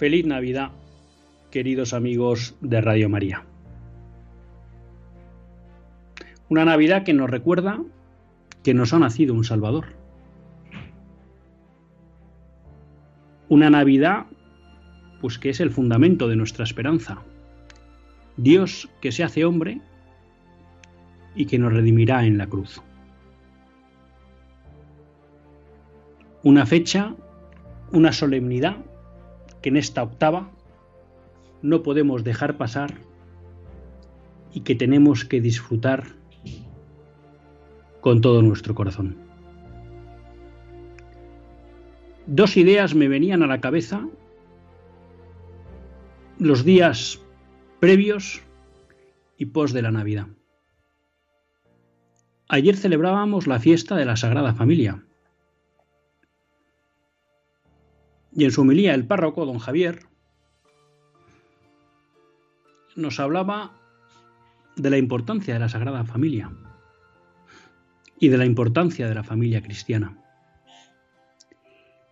Feliz Navidad, queridos amigos de Radio María. Una Navidad que nos recuerda que nos ha nacido un Salvador. Una Navidad, pues que es el fundamento de nuestra esperanza. Dios que se hace hombre y que nos redimirá en la cruz. Una fecha, una solemnidad que en esta octava no podemos dejar pasar y que tenemos que disfrutar con todo nuestro corazón. Dos ideas me venían a la cabeza los días previos y pos de la Navidad. Ayer celebrábamos la fiesta de la Sagrada Familia. Y en su homilía el párroco, don Javier, nos hablaba de la importancia de la Sagrada Familia y de la importancia de la familia cristiana.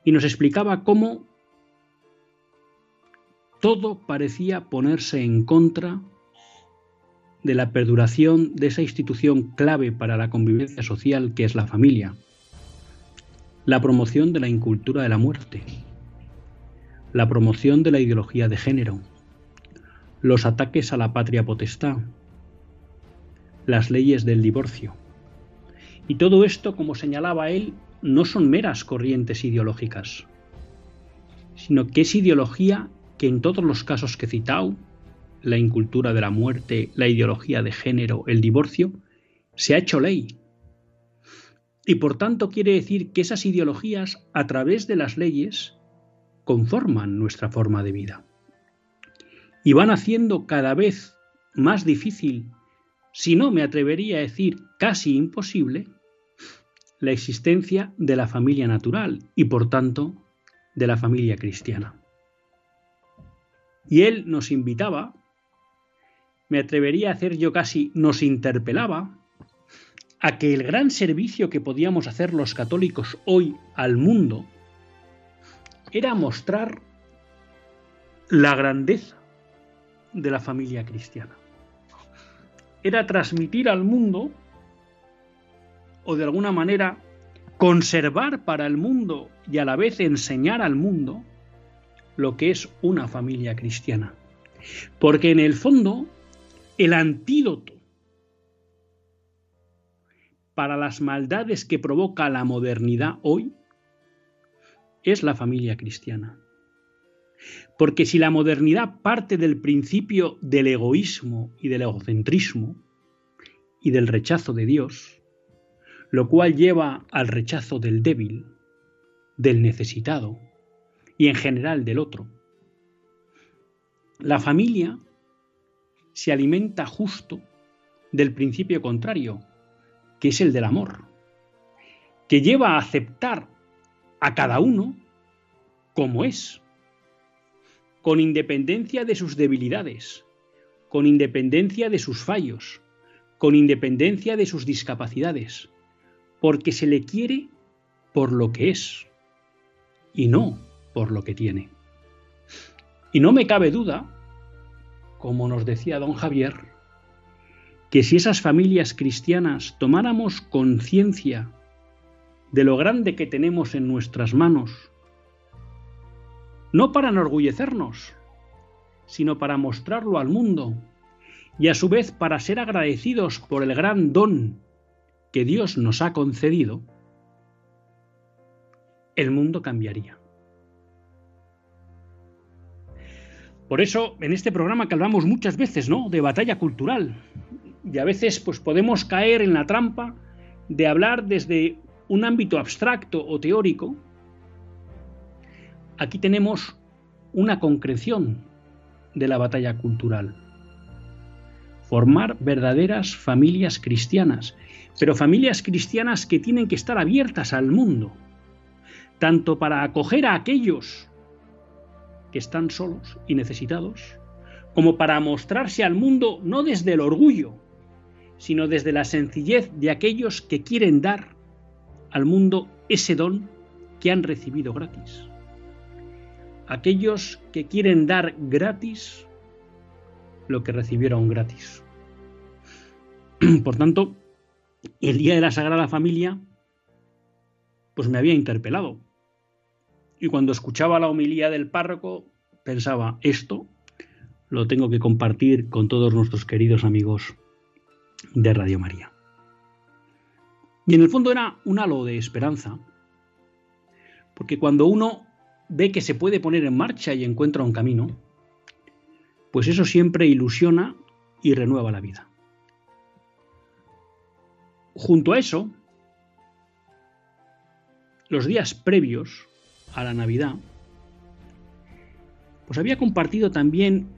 Y nos explicaba cómo todo parecía ponerse en contra de la perduración de esa institución clave para la convivencia social que es la familia, la promoción de la incultura de la muerte, la promoción de la ideología de género, los ataques a la patria potestad, las leyes del divorcio. Y todo esto, como señalaba él, no son meras corrientes ideológicas, sino que es ideología que en todos los casos que he citado, la incultura de la muerte, la ideología de género, el divorcio, se ha hecho ley. Y por tanto quiere decir que esas ideologías, a través de las leyes, conforman nuestra forma de vida. Y van haciendo cada vez más difícil, si no me atrevería a decir casi imposible, la existencia de la familia natural y por tanto de la familia cristiana. Y él nos invitaba, me atrevería a hacer yo casi, nos interpelaba, a que el gran servicio que podíamos hacer los católicos hoy al mundo era mostrar la grandeza de la familia cristiana. Era transmitir al mundo, o de alguna manera conservar para el mundo y a la vez enseñar al mundo lo que es una familia cristiana. Porque en el fondo, el antídoto para las maldades que provoca la modernidad hoy es la familia cristiana. Porque si la modernidad parte del principio del egoísmo y del egocentrismo y del rechazo de Dios, lo cual lleva al rechazo del débil, del necesitado y en general del otro, la familia se alimenta justo del principio contrario, que es el del amor, que lleva a aceptar a cada uno como es, con independencia de sus debilidades, con independencia de sus fallos, con independencia de sus discapacidades, porque se le quiere por lo que es y no por lo que tiene. Y no me cabe duda, como nos decía don Javier, que si esas familias cristianas tomáramos conciencia de lo grande que tenemos en nuestras manos, no para enorgullecernos, sino para mostrarlo al mundo y a su vez para ser agradecidos por el gran don que Dios nos ha concedido, el mundo cambiaría. Por eso, en este programa que hablamos muchas veces, ¿no? De batalla cultural. Y a veces, pues podemos caer en la trampa de hablar desde un ámbito abstracto o teórico, aquí tenemos una concreción de la batalla cultural. Formar verdaderas familias cristianas, pero familias cristianas que tienen que estar abiertas al mundo, tanto para acoger a aquellos que están solos y necesitados, como para mostrarse al mundo no desde el orgullo, sino desde la sencillez de aquellos que quieren dar al mundo ese don que han recibido gratis. Aquellos que quieren dar gratis lo que recibieron gratis. Por tanto, el día de la Sagrada Familia, pues me había interpelado. Y cuando escuchaba la homilía del párroco, pensaba, esto lo tengo que compartir con todos nuestros queridos amigos de Radio María. Y en el fondo era un halo de esperanza, porque cuando uno ve que se puede poner en marcha y encuentra un camino, pues eso siempre ilusiona y renueva la vida. Junto a eso, los días previos a la Navidad, pues había compartido también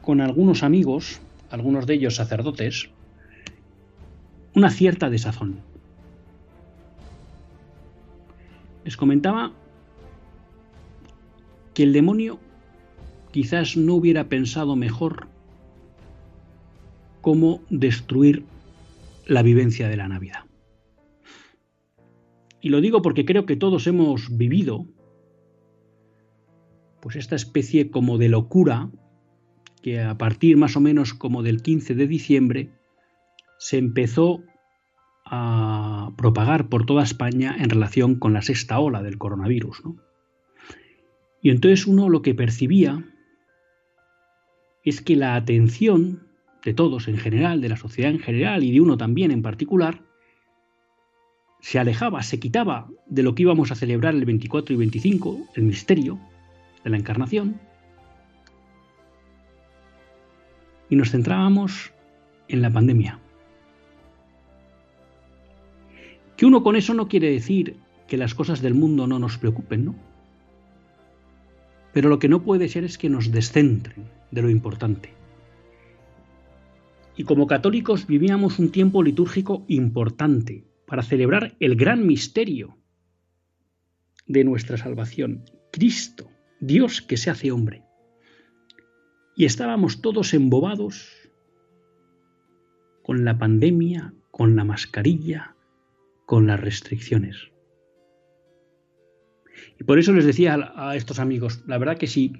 con algunos amigos, algunos de ellos sacerdotes, una cierta desazón. Les comentaba que el demonio quizás no hubiera pensado mejor cómo destruir la vivencia de la Navidad. Y lo digo porque creo que todos hemos vivido pues esta especie como de locura que a partir más o menos como del 15 de diciembre se empezó a propagar por toda España en relación con la sexta ola del coronavirus. Y entonces uno lo que percibía es que la atención de todos en general, de la sociedad en general y de uno también en particular, se alejaba, se quitaba de lo que íbamos a celebrar el 24 y 25, el misterio de la encarnación, y nos centrábamos en la pandemia. Que uno con eso no quiere decir que las cosas del mundo no nos preocupen, ¿no? Pero lo que no puede ser es que nos descentren de lo importante. Y como católicos vivíamos un tiempo litúrgico importante para celebrar el gran misterio de nuestra salvación, Cristo, Dios que se hace hombre. Y estábamos todos embobados con la pandemia, con la mascarilla, con las restricciones. Y por eso les decía a estos amigos, la verdad que sí,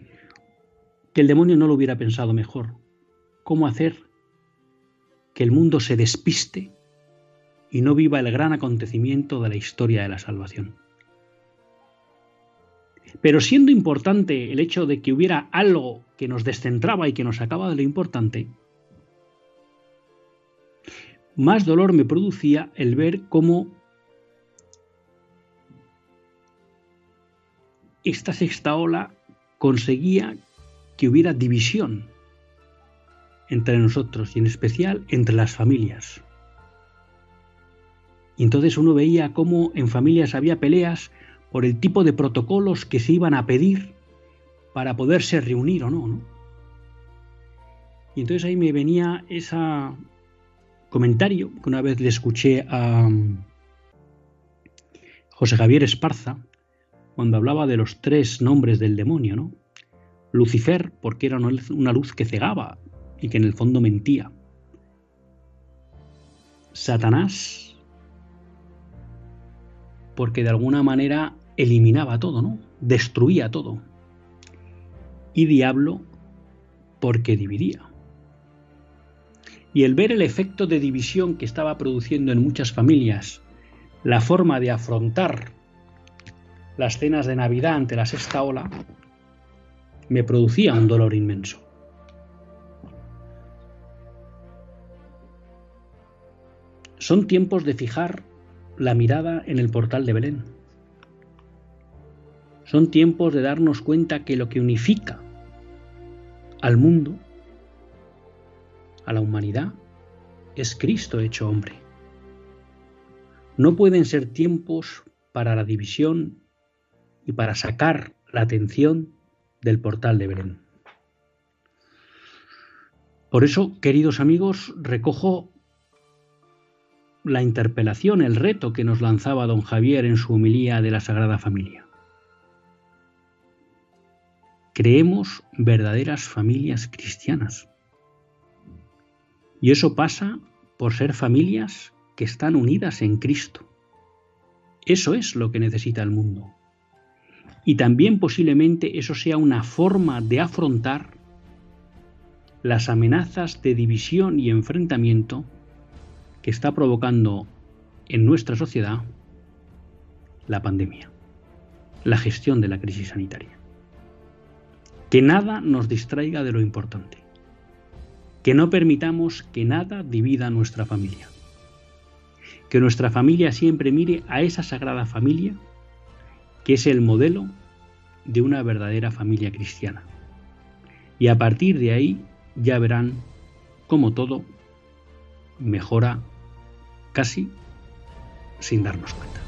que el demonio no lo hubiera pensado mejor. ¿Cómo hacer que el mundo se despiste y no viva el gran acontecimiento de la historia de la salvación? Pero siendo importante el hecho de que hubiera algo que nos descentraba y que nos sacaba de lo importante, más dolor me producía el ver cómo esta sexta ola conseguía que hubiera división entre nosotros y en especial entre las familias. Y entonces uno veía cómo en familias había peleas por el tipo de protocolos que se iban a pedir para poderse reunir o no, no. Y entonces ahí me venía ese comentario que una vez le escuché a José Javier Esparza, cuando hablaba de los tres nombres del demonio, ¿no? Lucifer, porque era una luz que cegaba y que en el fondo mentía. Satanás, porque de alguna manera eliminaba todo, ¿no? Destruía todo. Y diablo, porque dividía. Y el ver el efecto de división que estaba produciendo en muchas familias, la forma de afrontar las cenas de Navidad ante la sexta ola, me producía un dolor inmenso. Son tiempos de fijar la mirada en el portal de Belén. Son tiempos de darnos cuenta que lo que unifica al mundo, a la humanidad, es Cristo hecho hombre. No pueden ser tiempos para la división y para sacar la atención del portal de Belén. Por eso, queridos amigos, recojo la interpelación, el reto que nos lanzaba don Javier en su homilía de la Sagrada Familia. Creemos verdaderas familias cristianas. Y eso pasa por ser familias que están unidas en Cristo. Eso es lo que necesita el mundo. Y también posiblemente eso sea una forma de afrontar las amenazas de división y enfrentamiento que está provocando en nuestra sociedad la pandemia, la gestión de la crisis sanitaria. Que nada nos distraiga de lo importante. Que no permitamos que nada divida nuestra familia. Que nuestra familia siempre mire a esa sagrada familia que es el modelo de una verdadera familia cristiana. Y a partir de ahí ya verán cómo todo mejora casi sin darnos cuenta.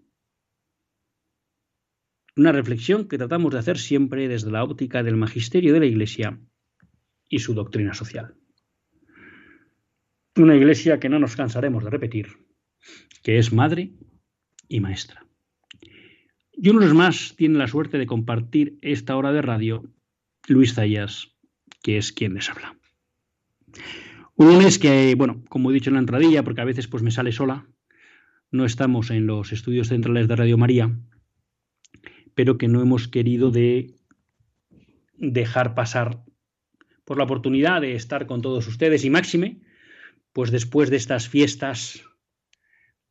una reflexión que tratamos de hacer siempre desde la óptica del magisterio de la Iglesia y su doctrina social. Una Iglesia que no nos cansaremos de repetir, que es madre y maestra. Y uno más tiene la suerte de compartir esta hora de radio Luis Zayas, que es quien les habla. Un lunes que, bueno, como he dicho en la entradilla, porque a veces pues me sale sola, no estamos en los estudios centrales de Radio María, pero que no hemos querido de dejar pasar por la oportunidad de estar con todos ustedes y máxime, pues después de estas fiestas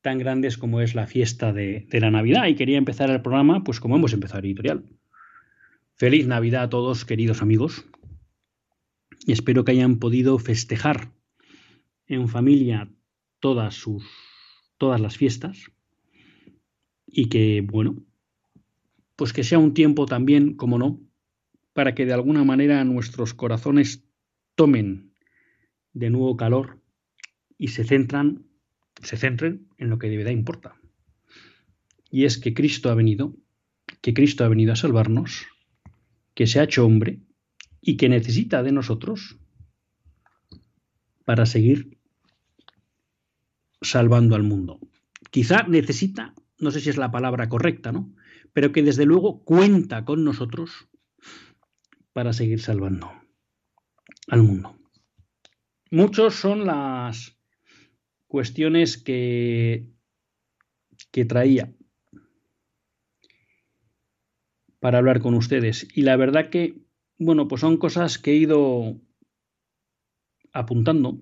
tan grandes como es la fiesta de, la Navidad. Y quería empezar el programa, pues como hemos empezado el editorial. Feliz Navidad a todos, queridos amigos. Y espero que hayan podido festejar en familia todas sus todas las fiestas y que bueno, pues que sea un tiempo también, como no, para que de alguna manera nuestros corazones tomen de nuevo calor y se centran, se centren en lo que de verdad importa. Y es que Cristo ha venido, que Cristo ha venido a salvarnos, que se ha hecho hombre y que necesita de nosotros para seguir salvando al mundo. Quizá necesita, no sé si es la palabra correcta, ¿no? Pero que desde luego cuenta con nosotros para seguir salvando al mundo. Muchos son las cuestiones que, que traía para hablar con ustedes. Y la verdad que, bueno, pues son cosas que he ido apuntando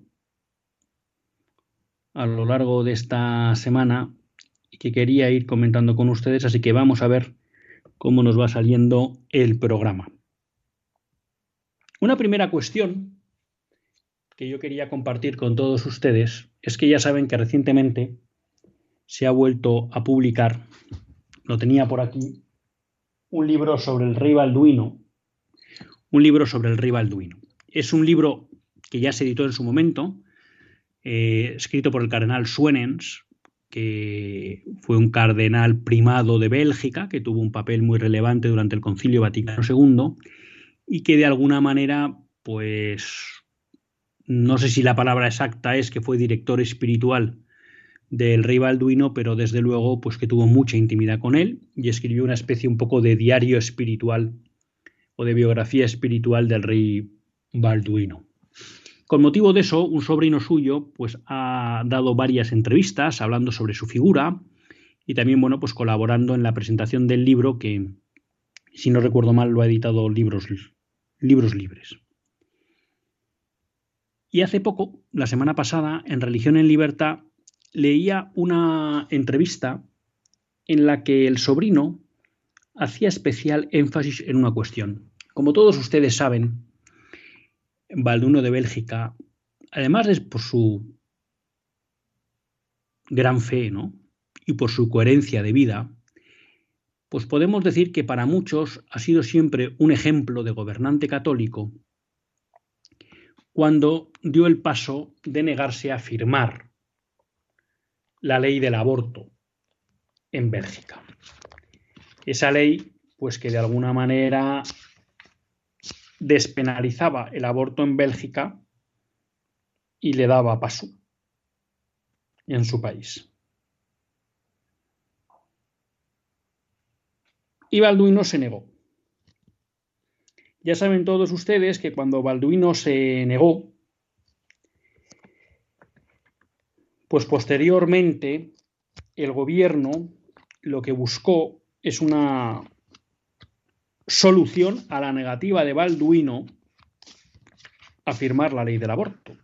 a lo largo de esta semana que quería ir comentando con ustedes, así que vamos a ver cómo nos va saliendo el programa. Una primera cuestión que yo quería compartir con todos ustedes es que ya saben que recientemente se ha vuelto a publicar, lo tenía por aquí, un libro sobre el rey Balduino, un libro sobre el rey Balduino. Es un libro que ya se editó en su momento, eh, escrito por el cardenal Suenens, que fue un cardenal primado de Bélgica, que tuvo un papel muy relevante durante el Concilio Vaticano II y que de alguna manera, pues, no sé si la palabra exacta es que fue director espiritual del rey Balduino, pero desde luego, pues que tuvo mucha intimidad con él y escribió una especie un poco de diario espiritual o de biografía espiritual del rey Balduino. Con motivo de eso, un sobrino suyo pues, ha dado varias entrevistas hablando sobre su figura y también bueno, pues, colaborando en la presentación del libro que, si no recuerdo mal, lo ha editado Libros, libros Libres. Y hace poco, la semana pasada, en Religión en Libertad, leía una entrevista en la que el sobrino hacía especial énfasis en una cuestión. Como todos ustedes saben, Balduino de Bélgica, además de por su gran fe, ¿no? Y por su coherencia de vida, pues podemos decir que para muchos ha sido siempre un ejemplo de gobernante católico cuando dio el paso de negarse a firmar la ley del aborto en Bélgica. Esa ley, pues que de alguna manera despenalizaba el aborto en Bélgica y le daba paso en su país. Y Balduino se negó. Ya saben todos ustedes que cuando Balduino se negó, pues posteriormente el gobierno lo que buscó es una solución a la negativa de Balduino a firmar la ley del aborto.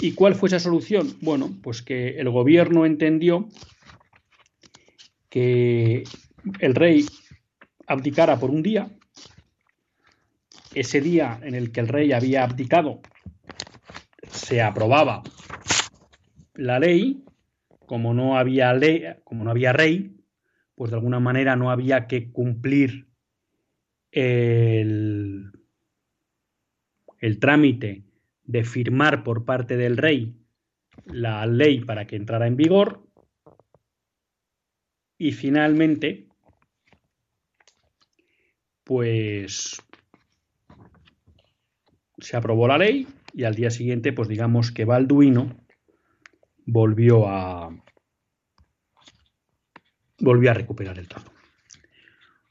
¿Y cuál fue esa solución? Bueno, pues que el gobierno entendió que el rey abdicara por un día. Ese día en el que el rey había abdicado se aprobaba la ley, como no había ley, como no había rey, pues de alguna manera no había que cumplir el, el trámite de firmar por parte del rey la ley para que entrara en vigor. Y finalmente pues se aprobó la ley y al día siguiente pues digamos que Balduino volvió a volvió a recuperar el trono.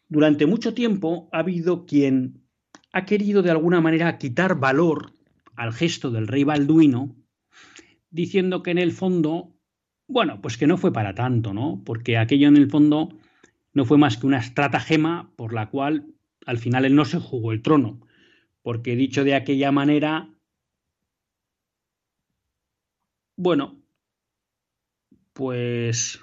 Durante mucho tiempo ha habido quien ha querido de alguna manera quitar valor al gesto del rey Balduino, diciendo que en el fondo, bueno, pues que no fue para tanto, ¿no? Porque aquello en el fondo no fue más que una estratagema por la cual al final él no se jugó el trono, porque dicho de aquella manera, bueno, pues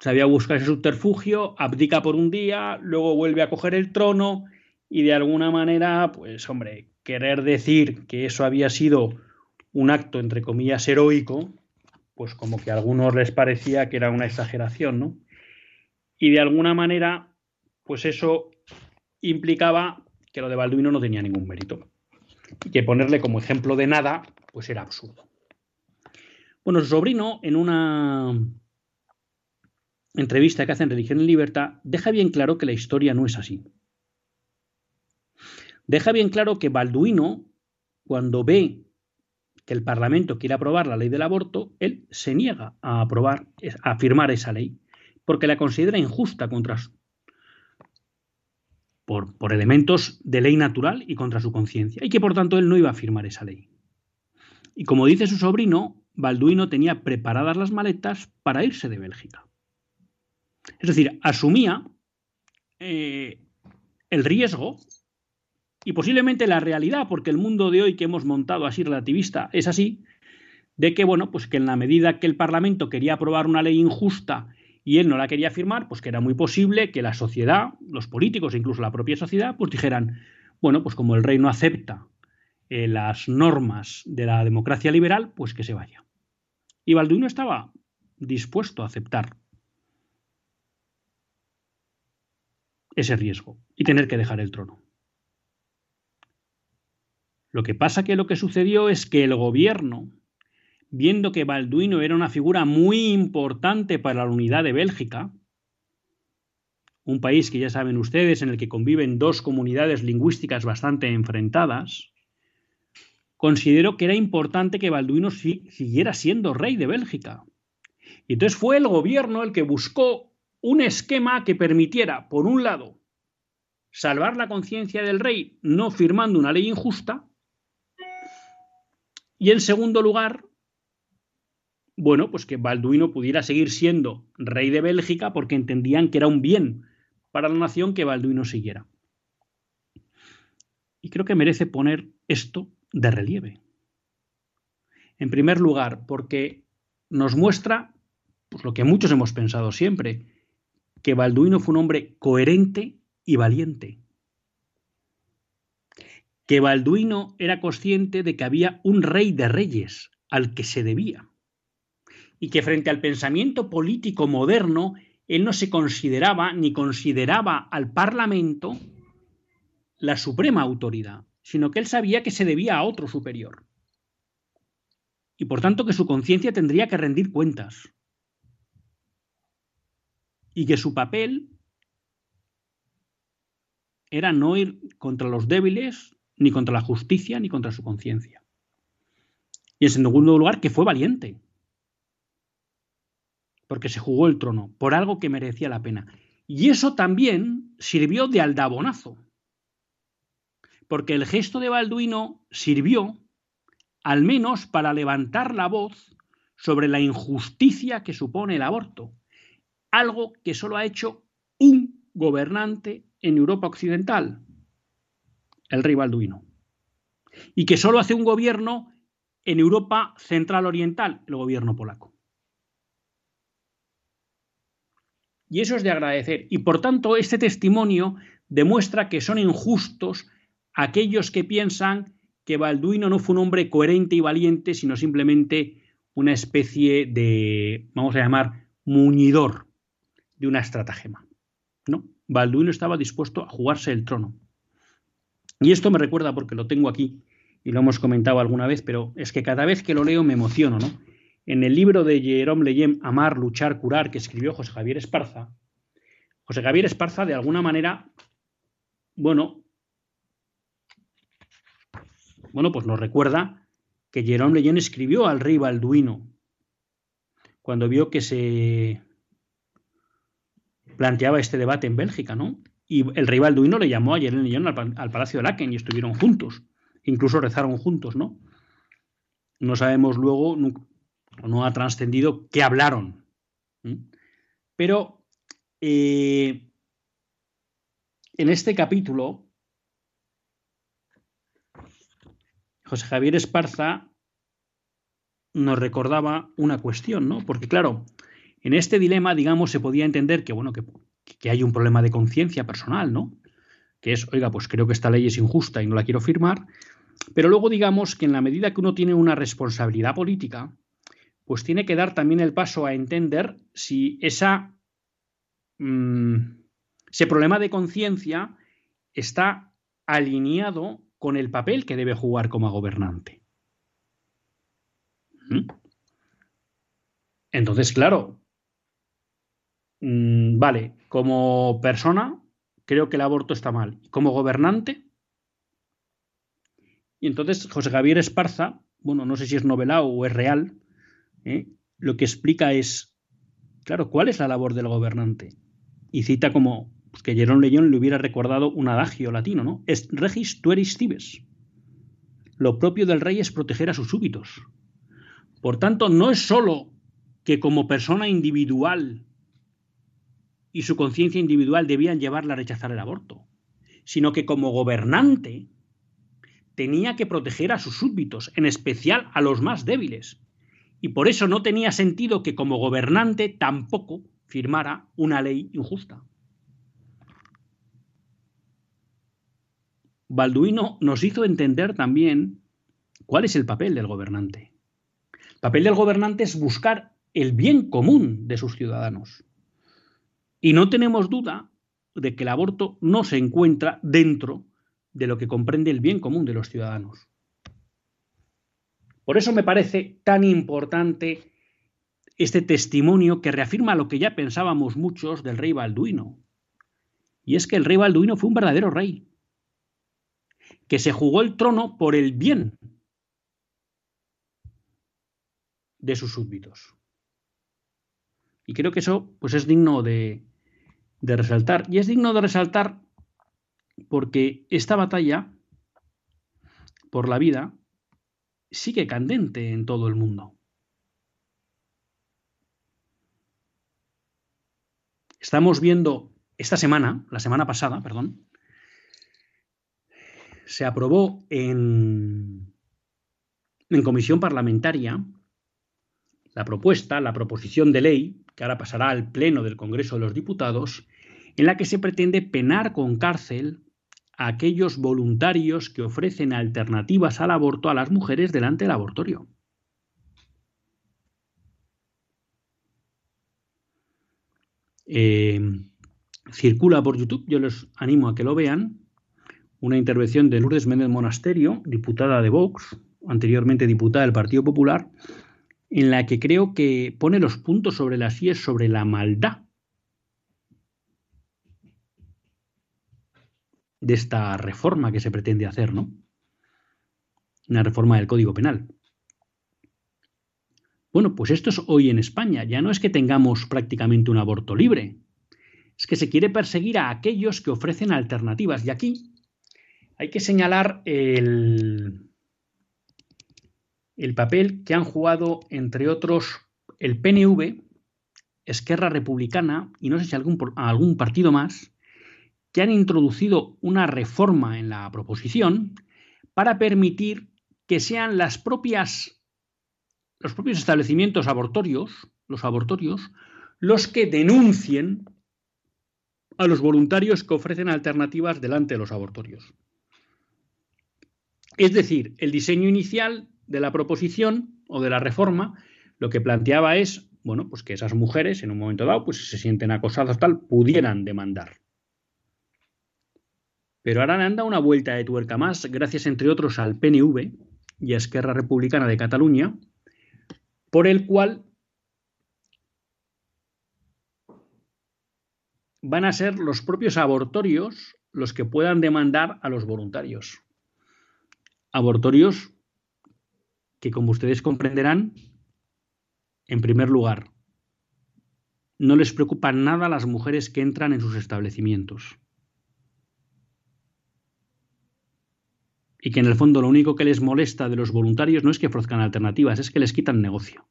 sabía buscar ese subterfugio, abdica por un día, luego vuelve a coger el trono y de alguna manera, pues hombre, querer decir que eso había sido un acto entre comillas heroico, pues como que a algunos les parecía que era una exageración, ¿no? Y de alguna manera, pues eso implicaba que lo de Balduino no tenía ningún mérito. Y que ponerle como ejemplo de nada, pues era absurdo. Bueno, su sobrino, en una entrevista que hace en Religión y Libertad, deja bien claro que la historia no es así. Deja bien claro que Balduino, cuando ve que el Parlamento quiere aprobar la ley del aborto, él se niega a aprobar, a firmar esa ley, porque la considera injusta contra su, por, por elementos de ley natural y contra su conciencia, y que por tanto él no iba a firmar esa ley. Y como dice su sobrino, Balduino tenía preparadas las maletas para irse de Bélgica. Es decir, asumía eh, el riesgo y posiblemente la realidad, porque el mundo de hoy que hemos montado así relativista es así, de que, bueno, pues que en la medida que el Parlamento quería aprobar una ley injusta y él no la quería firmar, pues que era muy posible que la sociedad, los políticos e incluso la propia sociedad, pues dijeran, bueno, pues como el rey no acepta eh, las normas de la democracia liberal, pues que se vaya. Y Balduino estaba dispuesto a aceptar ese riesgo y tener que dejar el trono. Lo que pasa que lo que sucedió es que el gobierno, viendo que Balduino era una figura muy importante para la unidad de Bélgica, un país que ya saben ustedes en el que conviven dos comunidades lingüísticas bastante enfrentadas, consideró que era importante que Balduino siguiera siendo rey de Bélgica. Y entonces fue el gobierno el que buscó un esquema que permitiera, por un lado, salvar la conciencia del rey no firmando una ley injusta, y en segundo lugar, bueno, pues que Balduino pudiera seguir siendo rey de Bélgica porque entendían que era un bien para la nación que Balduino siguiera. Y creo que merece poner esto de relieve. En primer lugar, porque nos muestra pues, lo que muchos hemos pensado siempre, que Balduino fue un hombre coherente y valiente. Que Balduino era consciente de que había un rey de reyes al que se debía. Y que frente al pensamiento político moderno él no se consideraba ni consideraba al Parlamento la suprema autoridad, sino que él sabía que se debía a otro superior. Y por tanto que su conciencia tendría que rendir cuentas. Y que su papel era no ir contra los débiles, ni contra la justicia, ni contra su conciencia. Y en segundo lugar, que fue valiente porque se jugó el trono, por algo que merecía la pena. Y eso también sirvió de aldabonazo, porque el gesto de Balduino sirvió al menos para levantar la voz sobre la injusticia que supone el aborto, algo que solo ha hecho un gobernante en Europa Occidental, el rey Balduino, y que solo hace un gobierno en Europa Central Oriental, el gobierno polaco. Y eso es de agradecer. Y por tanto, este testimonio demuestra que son injustos aquellos que piensan que Balduino no fue un hombre coherente y valiente, sino simplemente una especie de, vamos a llamar, muñidor de una estratagema. No, Balduino estaba dispuesto a jugarse el trono. Y esto me recuerda porque lo tengo aquí y lo hemos comentado alguna vez, pero es que cada vez que lo leo me emociono, ¿no? En el libro de Jerome Leyen, Amar, Luchar, Curar, que escribió José Javier Esparza, José Javier Esparza, de alguna manera, bueno, bueno, pues nos recuerda que Jerome Leyen escribió al rey Balduino cuando vio que se planteaba este debate en Bélgica, ¿no? Y el rey Balduino le llamó a Jerome Leyen al, Palacio de Laken y estuvieron juntos, incluso rezaron juntos, ¿no? No sabemos luego, no ha trascendido qué hablaron. Pero eh, en este capítulo, José Javier Esparza nos recordaba una cuestión, ¿no? Porque claro, en este dilema, digamos, se podía entender que, bueno, que, que hay un problema de conciencia personal, ¿no? Que es, oiga, pues creo que esta ley es injusta y no la quiero firmar, pero luego digamos que en la medida que uno tiene una responsabilidad política, pues tiene que dar también el paso a entender si esa, mm, ese problema de conciencia está alineado con el papel que debe jugar como gobernante. ¿Mm? Entonces, claro, mm, vale, como persona creo que el aborto está mal. Como gobernante, y entonces José Javier Esparza, bueno, no sé si es novelado o es real, ¿eh? lo que explica es, claro, ¿cuál es la labor del gobernante? Y cita como pues, que Jerón León le hubiera recordado un adagio latino, ¿no? Es regis tueris cibes. Lo propio del rey es proteger a sus súbitos. Por tanto, no es sólo que como persona individual y su conciencia individual debían llevarla a rechazar el aborto, sino que como gobernante tenía que proteger a sus súbditos, en especial a los más débiles, y por eso no tenía sentido que como gobernante tampoco firmara una ley injusta. Balduino nos hizo entender también cuál es el papel del gobernante. El papel del gobernante es buscar el bien común de sus ciudadanos. Y no tenemos duda de que el aborto no se encuentra dentro de lo que comprende el bien común de los ciudadanos. Por eso me parece tan importante este testimonio que reafirma lo que ya pensábamos muchos del rey Balduino. Y es que el rey Balduino fue un verdadero rey, que se jugó el trono por el bien de sus súbditos. Y creo que eso pues, es digno de, de resaltar. Y es digno de resaltar porque esta batalla por la vida sigue candente en todo el mundo. Estamos viendo esta semana, la semana pasada, perdón, se aprobó en, en comisión parlamentaria la propuesta, la proposición de ley, que ahora pasará al Pleno del Congreso de los Diputados, en la que se pretende penar con cárcel a aquellos voluntarios que ofrecen alternativas al aborto a las mujeres delante del abortorio. Eh, circula por YouTube, yo les animo a que lo vean, una intervención de Lourdes Méndez Monasterio, diputada de Vox, anteriormente diputada del Partido Popular, en la que creo que pone los puntos sobre las IES sobre la maldad de esta reforma que se pretende hacer, ¿no? Una reforma del Código Penal. Bueno, pues esto es hoy en España. Ya no es que tengamos prácticamente un aborto libre, es que se quiere perseguir a aquellos que ofrecen alternativas. Y aquí hay que señalar el, el papel que han jugado, entre otros, el PNV, Esquerra Republicana y no sé si algún, algún partido más, que han introducido una reforma en la proposición para permitir que sean las propias los propios establecimientos abortorios, los abortorios, los que denuncien a los voluntarios que ofrecen alternativas delante de los abortorios. Es decir, el diseño inicial de la proposición o de la reforma lo que planteaba es, bueno, pues que esas mujeres en un momento dado, pues si se sienten acosadas tal, pudieran demandar. Pero ahora dado una vuelta de tuerca más, gracias entre otros al PNV y a Esquerra Republicana de Cataluña, por el cual van a ser los propios abortorios los que puedan demandar a los voluntarios. Abortorios que, como ustedes comprenderán, en primer lugar, no les preocupan nada las mujeres que entran en sus establecimientos. y que en el fondo lo único que les molesta de los voluntarios no es que ofrezcan alternativas, es que les quitan negocio.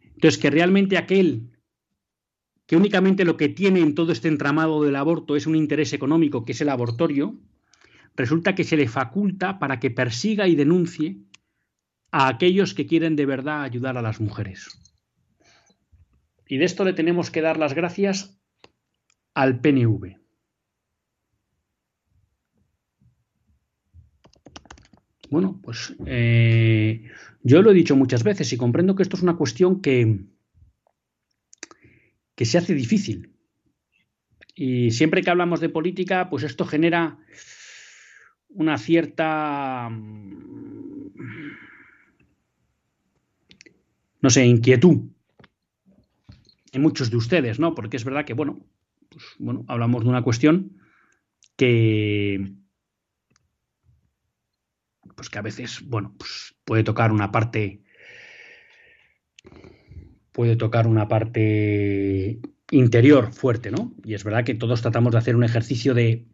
Entonces, que realmente aquel que únicamente lo que tiene en todo este entramado del aborto es un interés económico, que es el abortorio, resulta que se le faculta para que persiga y denuncie a aquellos que quieren de verdad ayudar a las mujeres. Y de esto le tenemos que dar las gracias al PNV. Bueno, pues eh, yo lo he dicho muchas veces y comprendo que esto es una cuestión que, que se hace difícil. Y siempre que hablamos de política, pues esto genera una cierta, no sé, inquietud en muchos de ustedes, ¿no? Porque es verdad que, bueno, pues, bueno, hablamos de una cuestión que, pues que a veces, bueno, pues puede tocar una parte, puede tocar una parte interior fuerte, ¿no? Y es verdad que todos tratamos de hacer un ejercicio de,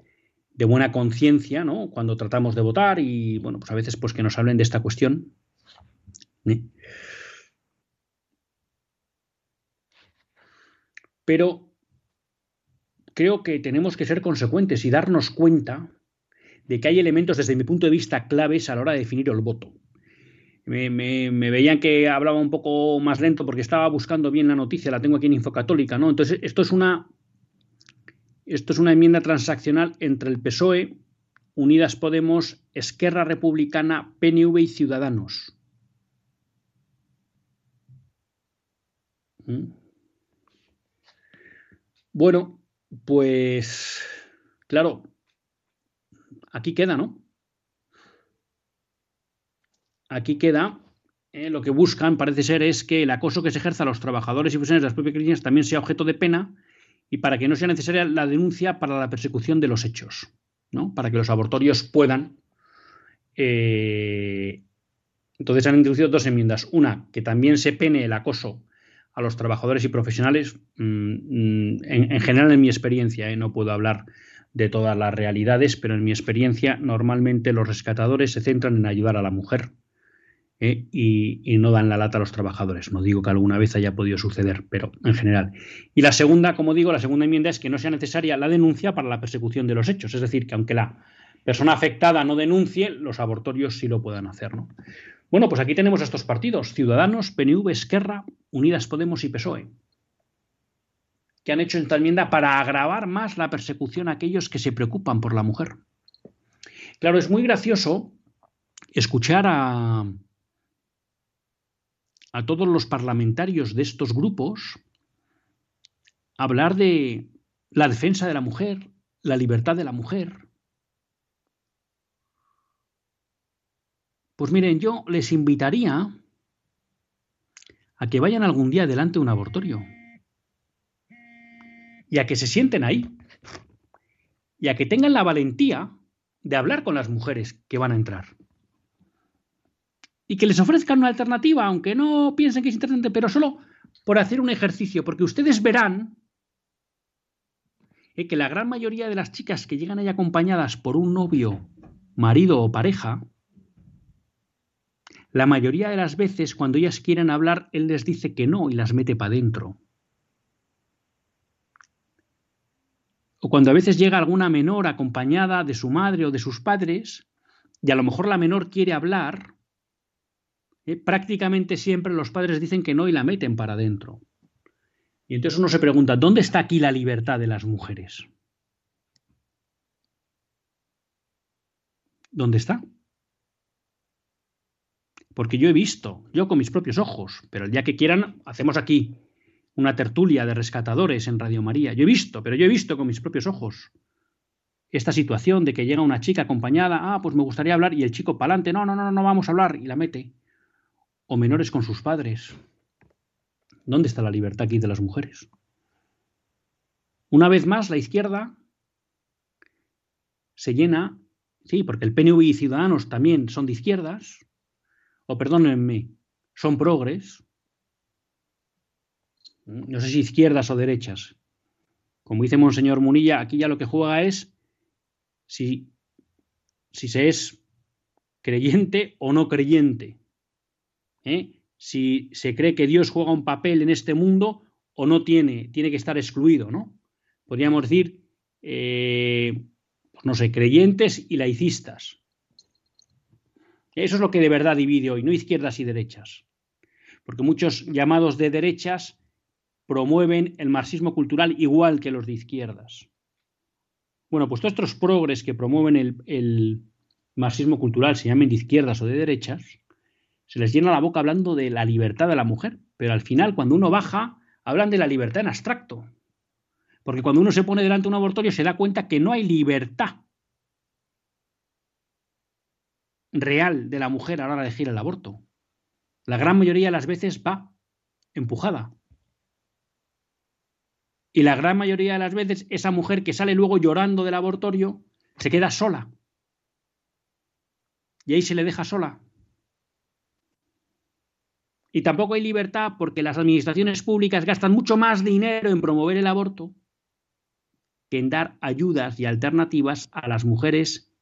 de buena conciencia, ¿no? Cuando tratamos de votar y, bueno, pues a veces pues que nos hablen de esta cuestión. ¿eh? Pero creo que tenemos que ser consecuentes y darnos cuenta de que hay elementos desde mi punto de vista claves a la hora de definir el voto. Me, veían que hablaba un poco más lento porque estaba buscando bien la noticia, la tengo aquí en Infocatólica, ¿no? Entonces, esto es una esto es una enmienda transaccional entre el PSOE, Unidas Podemos, Esquerra Republicana, PNV y Ciudadanos. ¿Mm? Bueno, pues claro, aquí queda, ¿no? aquí queda, eh, lo que buscan parece ser es que el acoso que se ejerza a los trabajadores y funcionarios de las propias clínicas también sea objeto de pena y para que no sea necesaria la denuncia para la persecución de los hechos, ¿no? para que los abortorios puedan. Eh, entonces han introducido dos enmiendas. Una, que también se pene el acoso a los trabajadores y profesionales. Mm, mm, en, general, en mi experiencia, ¿eh? no puedo hablar de todas las realidades, pero en mi experiencia, normalmente los rescatadores se centran en ayudar a la mujer ¿eh? y, no dan la lata a los trabajadores. No digo que alguna vez haya podido suceder, pero en general. Y la segunda, como digo, la segunda enmienda es que no sea necesaria la denuncia para la persecución de los hechos. Es decir, que aunque la persona afectada no denuncie, los abortorios sí lo puedan hacer. ¿no? Bueno, pues aquí tenemos estos partidos, Ciudadanos, PNV, Esquerra, Unidas Podemos y PSOE, que han hecho esta enmienda para agravar más la persecución a aquellos que se preocupan por la mujer. Claro, es muy gracioso escuchar a, a todos los parlamentarios de estos grupos hablar de la defensa de la mujer, la libertad de la mujer. Pues miren, yo les invitaría a que vayan algún día delante de un abortorio y a que se sienten ahí y a que tengan la valentía de hablar con las mujeres que van a entrar y que les ofrezcan una alternativa, aunque no piensen que es interesante, pero solo por hacer un ejercicio, porque ustedes verán eh, que la gran mayoría de las chicas que llegan ahí acompañadas por un novio, marido o pareja, la mayoría de las veces cuando ellas quieren hablar, él les dice que no y las mete para adentro. O cuando a veces llega alguna menor acompañada de su madre o de sus padres, y a lo mejor la menor quiere hablar, eh, prácticamente siempre los padres dicen que no y la meten para adentro. Y entonces uno se pregunta, ¿dónde está aquí la libertad de las mujeres? ¿Dónde está? Porque yo he visto, yo con mis propios ojos, pero el día que quieran hacemos aquí una tertulia de rescatadores en Radio María. Yo he visto, pero yo he visto con mis propios ojos esta situación de que llega una chica acompañada, ah, pues me gustaría hablar, y el chico para adelante, no, no, no, no vamos a hablar, y la mete o menores con sus padres. ¿Dónde está la libertad aquí de las mujeres? Una vez más, la izquierda se llena, sí, porque el PNV y Ciudadanos también son de izquierdas, o perdónenme, son progres, no sé si izquierdas o derechas. Como dice Monseñor Munilla, aquí ya lo que juega es si, si se es creyente o no creyente. ¿Eh? si se cree que Dios juega un papel en este mundo o no tiene, tiene que estar excluido, ¿no? Podríamos decir, eh, pues no sé, creyentes y laicistas. Eso es lo que de verdad divide hoy, no izquierdas y derechas. Porque muchos llamados de derechas promueven el marxismo cultural igual que los de izquierdas. Bueno, pues todos estos progres que promueven el, el marxismo cultural, se llamen de izquierdas o de derechas, se les llena la boca hablando de la libertad de la mujer, pero al final cuando uno baja, hablan de la libertad en abstracto. Porque cuando uno se pone delante de un abortorio se da cuenta que no hay libertad real de la mujer a la hora de elegir el aborto. La gran mayoría de las veces va empujada. Y la gran mayoría de las veces esa mujer que sale luego llorando del abortorio se queda sola. Y ahí se le deja sola. Y tampoco hay libertad porque las administraciones públicas gastan mucho más dinero en promover el aborto que en dar ayudas y alternativas a las mujeres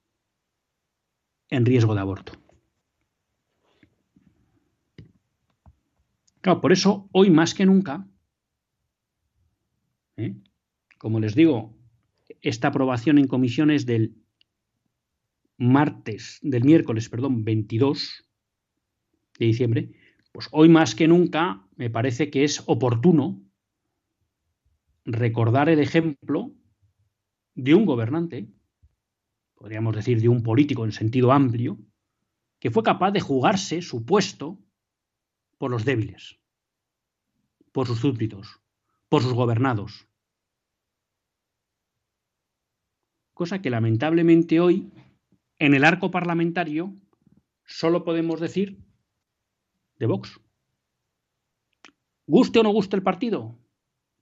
en riesgo de aborto. Claro, por eso hoy más que nunca, ¿eh? como les digo, esta aprobación en comisiones del martes, del miércoles, perdón, 22 de diciembre, pues hoy más que nunca me parece que es oportuno recordar el ejemplo de un gobernante, podríamos decir de un político en sentido amplio, que fue capaz de jugarse su puesto por los débiles, por sus súbditos, por sus gobernados. Cosa que lamentablemente hoy, en el arco parlamentario, solo podemos decir de Vox. Guste o no guste el partido,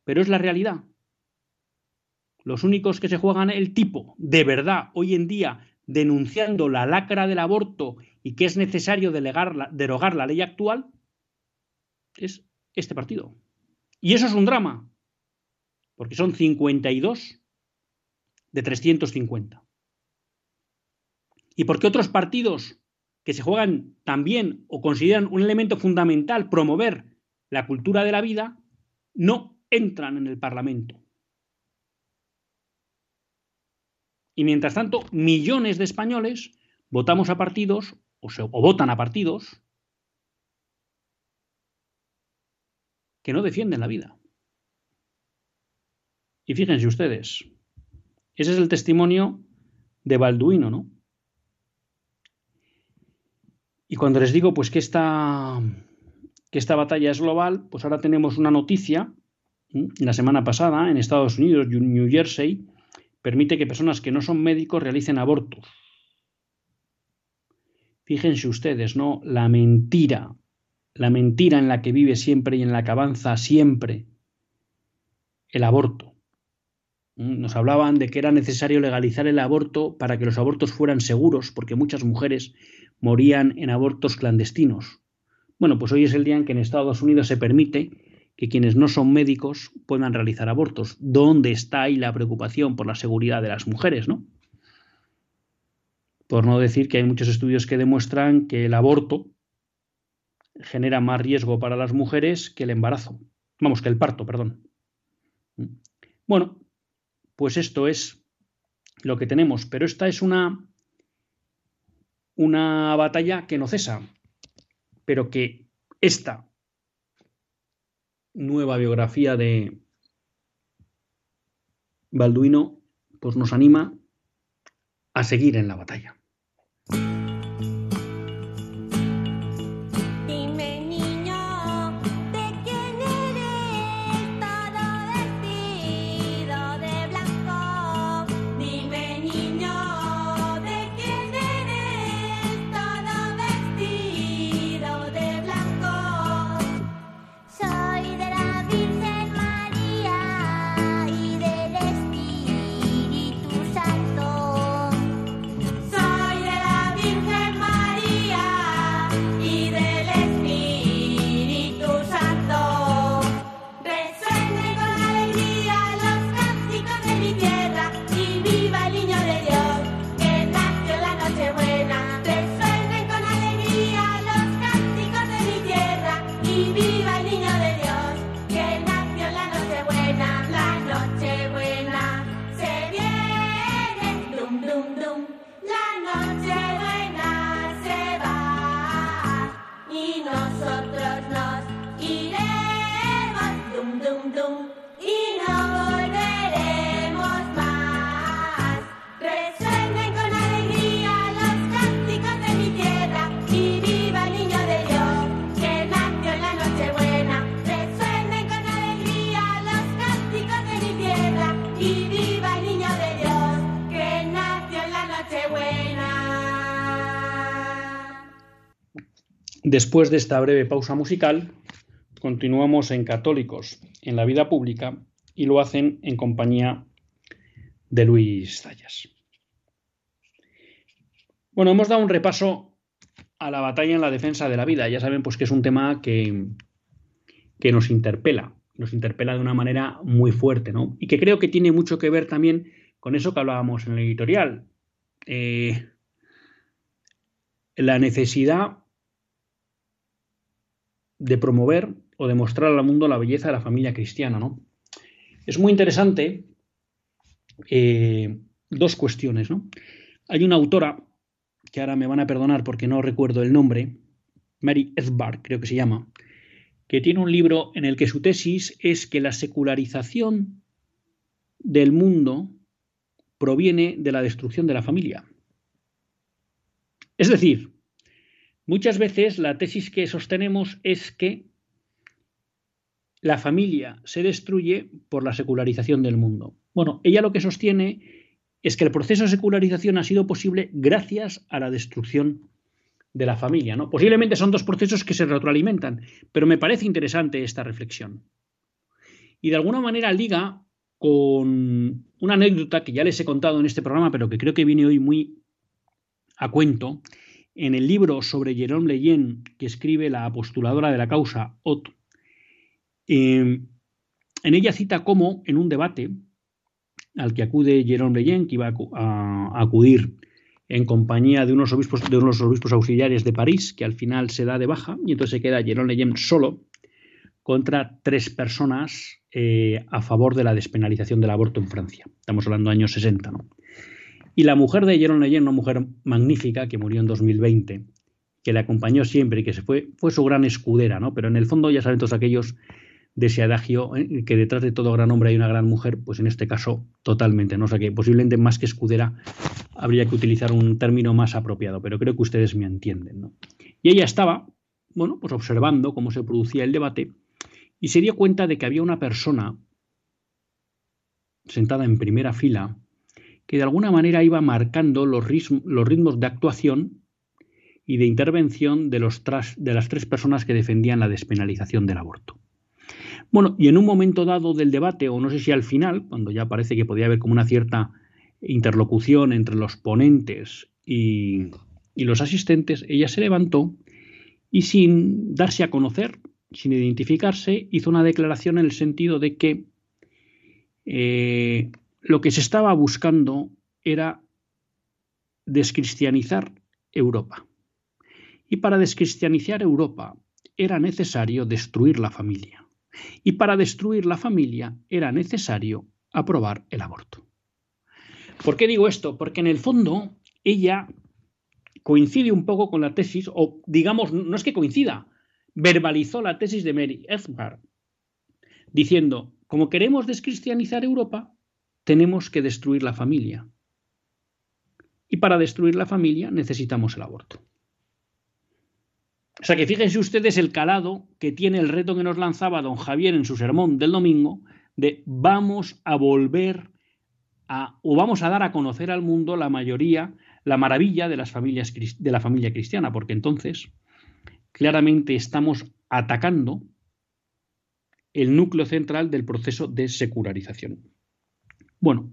pero es la realidad. Los únicos que se juegan el tipo, de verdad, hoy en día, denunciando la lacra del aborto y que es necesario derogar la ley actual, es este partido. Y eso es un drama, porque son 52 de 350. ¿Y por qué otros partidos que se juegan también o consideran un elemento fundamental promover la cultura de la vida no entran en el Parlamento? Y mientras tanto, millones de españoles votamos a partidos o, o votan a partidos que no defienden la vida. Y fíjense ustedes, ese es el testimonio de Balduino, ¿no? Y cuando les digo pues que esta, que esta batalla es global, pues ahora tenemos una noticia, la semana pasada en Estados Unidos, New Jersey, permite que personas que no son médicos realicen abortos. Fíjense ustedes, ¿no? La mentira, la mentira en la que vive siempre y en la que avanza siempre el aborto. Nos hablaban de que era necesario legalizar el aborto para que los abortos fueran seguros, porque muchas mujeres morían en abortos clandestinos. Bueno, pues hoy es el día en que en Estados Unidos se permite que quienes no son médicos puedan realizar abortos. ¿Dónde está ahí la preocupación por la seguridad de las mujeres, no? Por no decir que hay muchos estudios que demuestran que el aborto genera más riesgo para las mujeres que el embarazo. Vamos, que el parto, perdón. Bueno, pues esto es lo que tenemos, pero esta es una una batalla que no cesa, pero que esta nueva biografía de Balduino pues nos anima a seguir en la batalla. Después de esta breve pausa musical, continuamos en Católicos en la vida pública y lo hacen en compañía de Luis Zayas. Bueno, hemos dado un repaso a la batalla en la defensa de la vida. Ya saben pues que es un tema que, que nos interpela, nos interpela de una manera muy fuerte, ¿no? Y que creo que tiene mucho que ver también con eso que hablábamos en el editorial. Eh, la necesidad de promover o de mostrar al mundo la belleza de la familia cristiana. ¿no? Es muy interesante eh, dos cuestiones. ¿no? Hay una autora, que ahora me van a perdonar porque no recuerdo el nombre, Mary Edbar, creo que se llama, que tiene un libro en el que su tesis es que la secularización del mundo proviene de la destrucción de la familia. Es decir, Muchas veces la tesis que sostenemos es que la familia se destruye por la secularización del mundo. Bueno, ella lo que sostiene es que el proceso de secularización ha sido posible gracias a la destrucción de la familia. ¿no? Posiblemente son dos procesos que se retroalimentan, pero me parece interesante esta reflexión. Y de alguna manera liga con una anécdota que ya les he contado en este programa, pero que creo que viene hoy muy a cuento, en el libro sobre Jerome Leyen que escribe la postuladora de la causa, Ott. Eh, en ella cita cómo, en un debate al que acude Jerome Leyen, que iba a acudir en compañía de unos obispos, de unos obispos auxiliares de París, que al final se da de baja, y entonces se queda Jerome Leyen solo contra tres personas eh, a favor de la despenalización del aborto en Francia. Estamos hablando de años 60, ¿no? Y la mujer de Jerome Leyen, una mujer magnífica que murió en 2020, que le acompañó siempre y que se fue, fue su gran escudera, ¿no? Pero en el fondo ya saben todos aquellos de ese adagio, ¿eh? que detrás de todo gran hombre hay una gran mujer, pues en este caso totalmente, ¿no? O sea que posiblemente más que escudera habría que utilizar un término más apropiado, pero creo que ustedes me entienden, ¿no? Y ella estaba, bueno, pues observando cómo se producía el debate y se dio cuenta de que había una persona sentada en primera fila que de alguna manera iba marcando los, ritmos de actuación y de intervención de las tres personas que defendían la despenalización del aborto. Bueno, y en un momento dado del debate, o no sé si al final, cuando ya parece que podía haber como una cierta interlocución entre los ponentes y, los asistentes, ella se levantó y sin darse a conocer, sin identificarse, hizo una declaración en el sentido de que eh, lo que se estaba buscando era descristianizar Europa. Y para descristianizar Europa era necesario destruir la familia y para destruir la familia era necesario aprobar el aborto. ¿Por qué digo esto? Porque en el fondo ella coincide un poco con la tesis, o digamos, no es que coincida, verbalizó la tesis de Mary Edward, diciendo, como queremos descristianizar Europa, tenemos que destruir la familia. Y para destruir la familia necesitamos el aborto. O sea que fíjense ustedes el calado que tiene el reto que nos lanzaba don Javier en su sermón del domingo de vamos a volver a o vamos a dar a conocer al mundo la mayoría, la maravilla de las familias de la familia cristiana, porque entonces claramente estamos atacando el núcleo central del proceso de secularización. Bueno,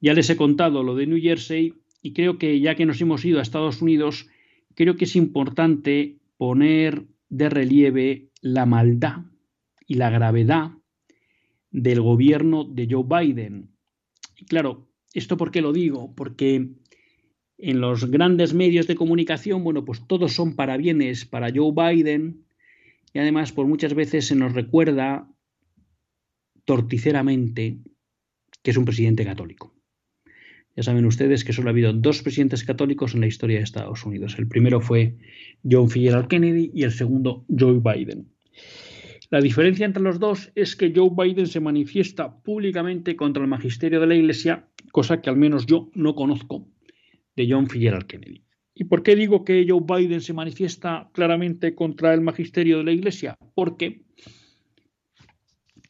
ya les he contado lo de New Jersey y creo que ya que nos hemos ido a Estados Unidos, creo que es importante poner de relieve la maldad y la gravedad del gobierno de Joe Biden. Y claro, ¿esto por qué lo digo? Porque en los grandes medios de comunicación, bueno, pues todos son parabienes para Joe Biden y además por muchas veces se nos recuerda torticeramente que es un presidente católico. Ya saben ustedes que solo ha habido dos presidentes católicos en la historia de Estados Unidos. El primero fue John F. Kennedy y el segundo Joe Biden. La diferencia entre los dos es que Joe Biden se manifiesta públicamente contra el magisterio de la Iglesia, cosa que al menos yo no conozco de John F. Kennedy. ¿Y por qué digo que Joe Biden se manifiesta claramente contra el magisterio de la Iglesia? Porque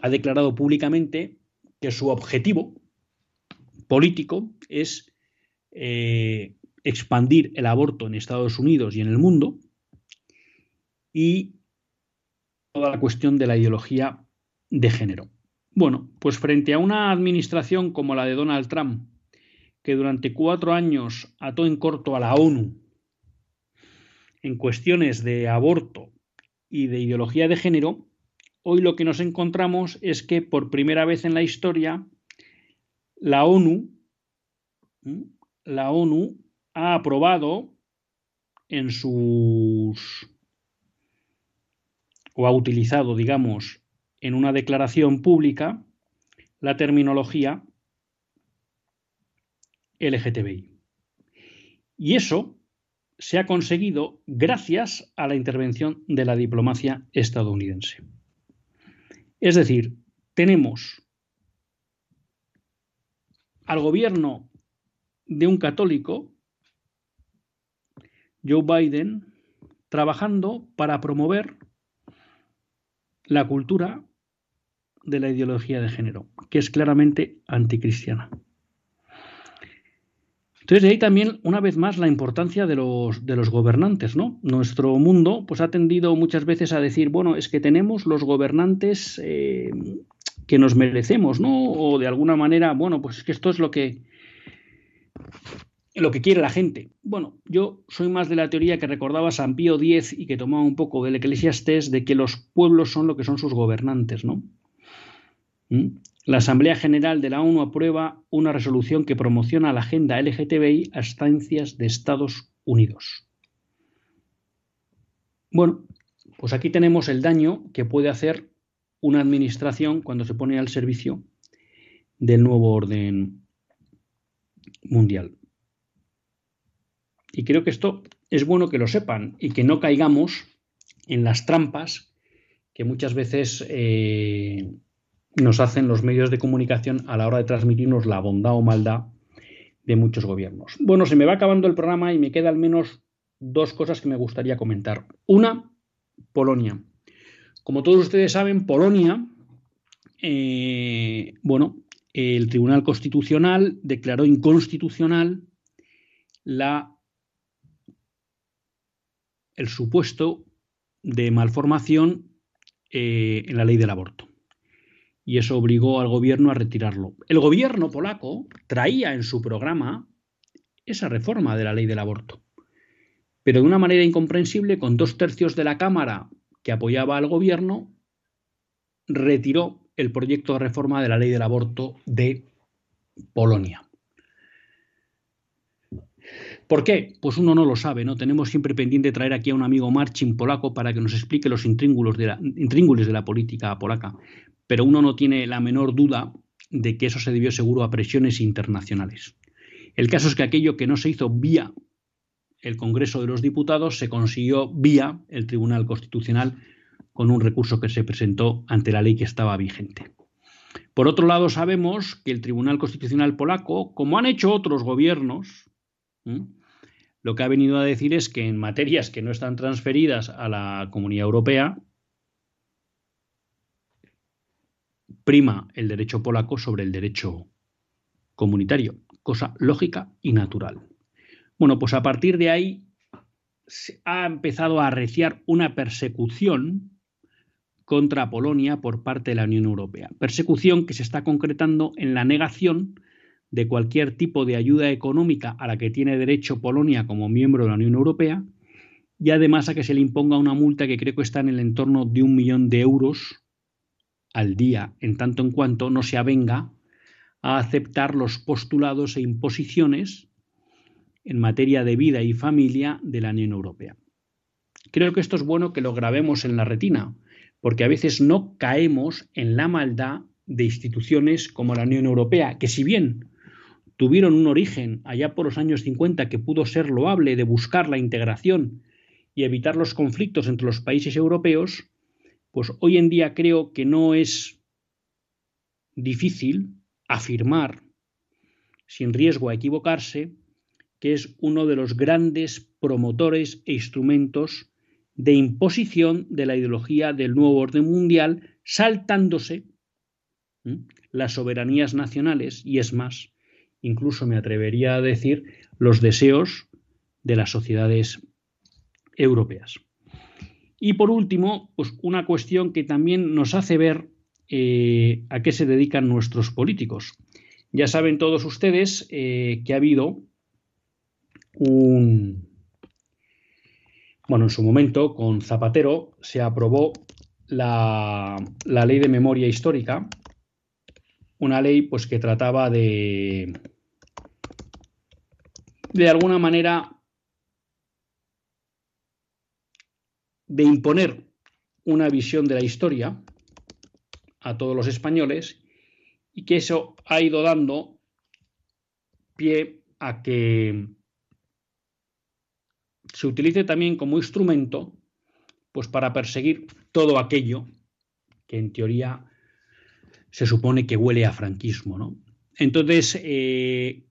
ha declarado públicamente que su objetivo político es eh, expandir el aborto en Estados Unidos y en el mundo y toda la cuestión de la ideología de género. Bueno, pues frente a una administración como la de Donald Trump, que durante cuatro años ató en corto a la ONU en cuestiones de aborto y de ideología de género, hoy lo que nos encontramos es que por primera vez en la historia la ONU, ha aprobado en sus o ha utilizado, digamos, en una declaración pública la terminología LGTBI. Y eso se ha conseguido gracias a la intervención de la diplomacia estadounidense. Es decir, tenemos al gobierno de un católico, Joe Biden, trabajando para promover la cultura de la ideología de género, que es claramente anticristiana. Entonces, de ahí también, una vez más, la importancia de los, de los gobernantes, ¿no? Nuestro mundo, pues, ha tendido muchas veces a decir, bueno, es que tenemos los gobernantes eh, que nos merecemos, ¿no? O de alguna manera, bueno, pues es que esto es lo que lo que quiere la gente. Bueno, yo soy más de la teoría que recordaba San Pío X y que tomaba un poco del Eclesiastés de que los pueblos son lo que son sus gobernantes, ¿no? ¿Mm? La Asamblea General de la ONU aprueba una resolución que promociona la agenda LGTBI a estancias de Estados Unidos. Bueno, pues aquí tenemos el daño que puede hacer una administración cuando se pone al servicio del nuevo orden mundial. Y creo que esto es bueno que lo sepan y que no caigamos en las trampas que muchas veces eh, nos hacen los medios de comunicación a la hora de transmitirnos la bondad o maldad de muchos gobiernos. Bueno, se me va acabando el programa y me queda al menos dos cosas que me gustaría comentar. Una, Polonia. Como todos ustedes saben, Polonia, eh, bueno, el Tribunal Constitucional declaró inconstitucional el supuesto de malformación eh, en la ley del aborto. Y eso obligó al gobierno a retirarlo. El gobierno polaco traía en su programa esa reforma de la ley del aborto. Pero de una manera incomprensible, con dos tercios de la Cámara que apoyaba al gobierno, retiró el proyecto de reforma de la ley del aborto de Polonia. ¿Por qué? Pues uno no lo sabe, ¿no? Tenemos siempre pendiente traer aquí a un amigo Marcin polaco para que nos explique los intríngulos de la, de la política polaca, pero uno no tiene la menor duda de que eso se debió seguro a presiones internacionales. El caso es que aquello que no se hizo vía el Congreso de los Diputados se consiguió vía el Tribunal Constitucional con un recurso que se presentó ante la ley que estaba vigente. Por otro lado, sabemos que el Tribunal Constitucional polaco, como han hecho otros gobiernos, lo que ha venido a decir es que en materias que no están transferidas a la Comunidad Europea, prima el derecho polaco sobre el derecho comunitario, cosa lógica y natural. Bueno, pues a partir de ahí se ha empezado a arreciar una persecución contra Polonia por parte de la Unión Europea. Persecución que se está concretando en la negación de cualquier tipo de ayuda económica a la que tiene derecho Polonia como miembro de la Unión Europea y además a que se le imponga una multa que creo que está en el entorno de un millón de euros al día, en tanto en cuanto no se avenga a aceptar los postulados e imposiciones en materia de vida y familia de la Unión Europea. Creo que esto es bueno que lo grabemos en la retina, porque a veces no caemos en la maldad de instituciones como la Unión Europea, que si bien tuvieron un origen allá por los años 50 que pudo ser loable de buscar la integración y evitar los conflictos entre los países europeos, pues hoy en día creo que no es difícil afirmar, sin riesgo a equivocarse, que es uno de los grandes promotores e instrumentos de imposición de la ideología del nuevo orden mundial, saltándose las soberanías nacionales y es más, incluso me atrevería a decir los deseos de las sociedades europeas. Y por último, pues una cuestión que también nos hace ver eh, a qué se dedican nuestros políticos. Ya saben todos ustedes eh, que ha habido un, bueno, en su momento, con Zapatero, se aprobó la, ley de memoria histórica, una ley pues que trataba de, de alguna manera, de imponer una visión de la historia a todos los españoles y que eso ha ido dando pie a que se utilice también como instrumento pues para perseguir todo aquello que en teoría se supone que huele a franquismo. ¿no? Entonces, eh,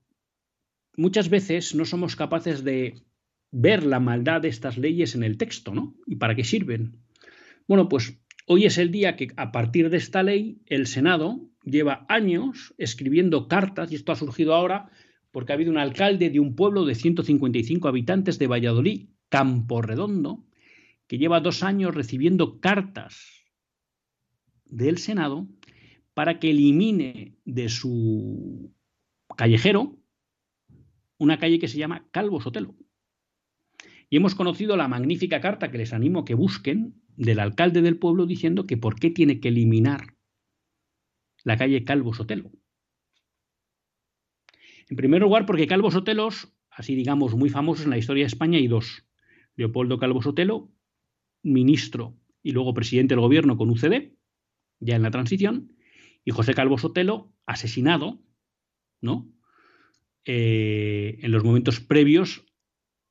muchas veces no somos capaces de ver la maldad de estas leyes en el texto, ¿no? ¿Y para qué sirven? Bueno, pues hoy es el día que a partir de esta ley el Senado lleva años escribiendo cartas, y esto ha surgido ahora porque ha habido un alcalde de un pueblo de 155 habitantes de Valladolid, Campo Redondo, que lleva dos años recibiendo cartas del Senado para que elimine de su callejero una calle que se llama Calvo Sotelo. Y hemos conocido la magnífica carta que les animo a que busquen del alcalde del pueblo diciendo que por qué tiene que eliminar la calle Calvo Sotelo. En primer lugar, porque Calvo Sotelos, así digamos muy famosos en la historia de España, hay dos. Leopoldo Calvo Sotelo, ministro y luego presidente del gobierno con UCD, ya en la transición, y José Calvo Sotelo, asesinado, ¿no? Eh, en los momentos previos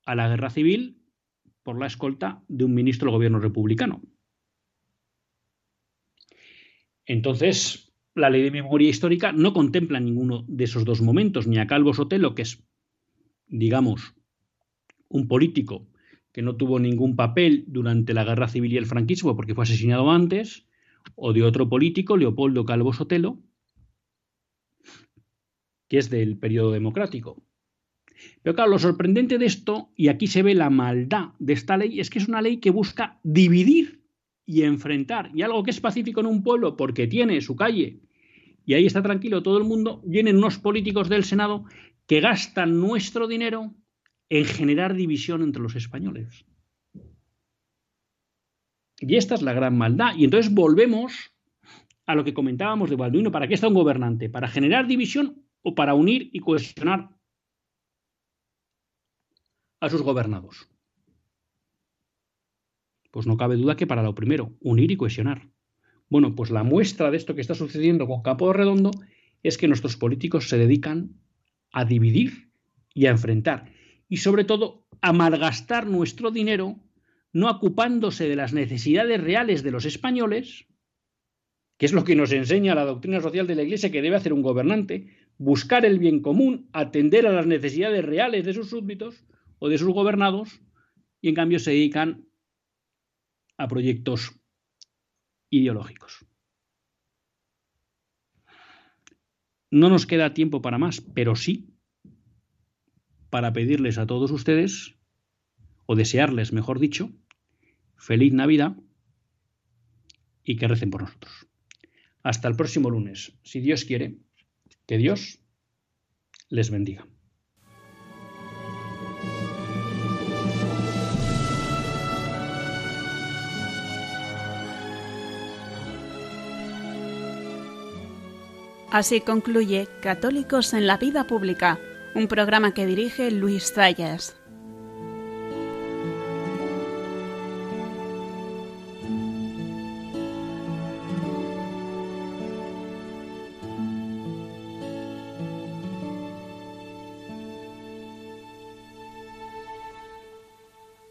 a la guerra civil por la escolta de un ministro del gobierno republicano. Entonces, la ley de memoria histórica no contempla ninguno de esos dos momentos, ni a Calvo Sotelo, que es, digamos, un político que no tuvo ningún papel durante la guerra civil y el franquismo porque fue asesinado antes, o de otro político, Leopoldo Calvo Sotelo, que es del periodo democrático. Pero claro, lo sorprendente de esto, y aquí se ve la maldad de esta ley, es que es una ley que busca dividir y enfrentar. Y algo que es pacífico en un pueblo porque tiene su calle y ahí está tranquilo todo el mundo, vienen unos políticos del Senado que gastan nuestro dinero en generar división entre los españoles. Y esta es la gran maldad. Y entonces volvemos a lo que comentábamos de Balduino. ¿Para qué está un gobernante? ¿Para generar división o para unir y cohesionar a sus gobernados? Pues no cabe duda que para lo primero, unir y cohesionar. Bueno, pues la muestra de esto que está sucediendo con Capo Redondo es que nuestros políticos se dedican a dividir y a enfrentar. Y sobre todo, a malgastar nuestro dinero no ocupándose de las necesidades reales de los españoles, que es lo que nos enseña la doctrina social de la Iglesia que debe hacer un gobernante, buscar el bien común, atender a las necesidades reales de sus súbditos o de sus gobernados, y en cambio se dedican a proyectos ideológicos. No nos queda tiempo para más, pero sí para pedirles a todos ustedes, o desearles, mejor dicho, feliz Navidad y que recen por nosotros. Hasta el próximo lunes, si Dios quiere, que Dios les bendiga. Así concluye Católicos en la Vida Pública, un programa que dirige Luis Zayas.